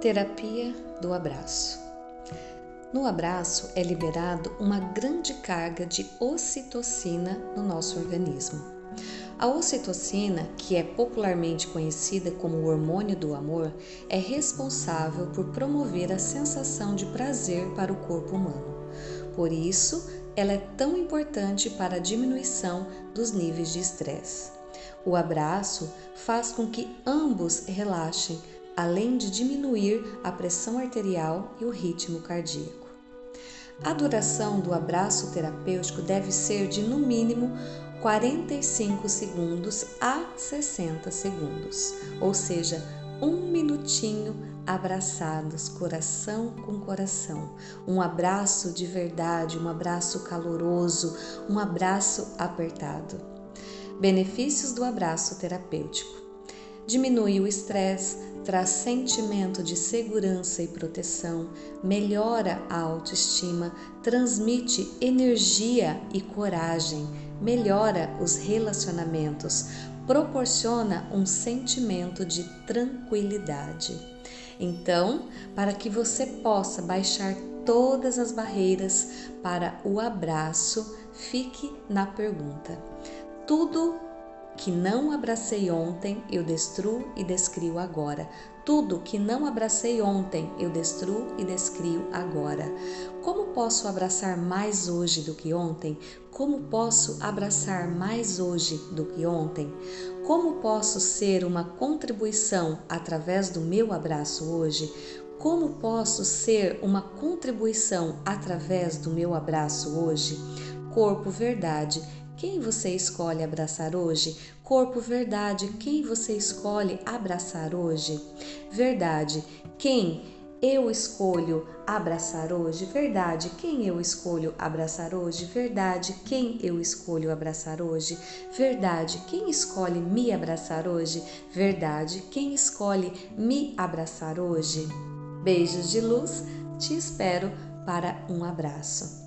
Terapia do abraço. No abraço é liberado uma grande carga de ocitocina no nosso organismo. A ocitocina, que é popularmente conhecida como o hormônio do amor, é responsável por promover a sensação de prazer para o corpo humano. Por isso, ela é tão importante para a diminuição dos níveis de estresse. O abraço faz com que ambos relaxem, além de diminuir a pressão arterial e o ritmo cardíaco. A duração do abraço terapêutico deve ser de no mínimo 45 segundos a 60 segundos, ou seja, um minutinho abraçados, coração com coração. Um abraço de verdade, um abraço caloroso, um abraço apertado. Benefícios do abraço terapêutico: diminui o estresse, traz sentimento de segurança e proteção, melhora a autoestima, transmite energia e coragem, melhora os relacionamentos, proporciona um sentimento de tranquilidade. Então, para que você possa baixar todas as barreiras para o abraço, fique na pergunta: tudo que não abracei ontem, eu destruo e descrio agora. Tudo que não abracei ontem, eu destruo e descrio agora. Como posso abraçar mais hoje do que ontem? Como posso abraçar mais hoje do que ontem? Como posso ser uma contribuição através do meu abraço hoje? Como posso ser uma contribuição através do meu abraço hoje? Corpo Verdade quem você escolhe abraçar hoje? Corpo, verdade. Quem você escolhe abraçar hoje? Verdade. Quem eu escolho abraçar hoje? Verdade. Quem eu escolho abraçar hoje? Verdade. Quem eu escolho abraçar hoje? Verdade. Quem escolhe me abraçar hoje? Verdade. Quem escolhe me abraçar hoje? Beijos de luz. Te espero para um abraço.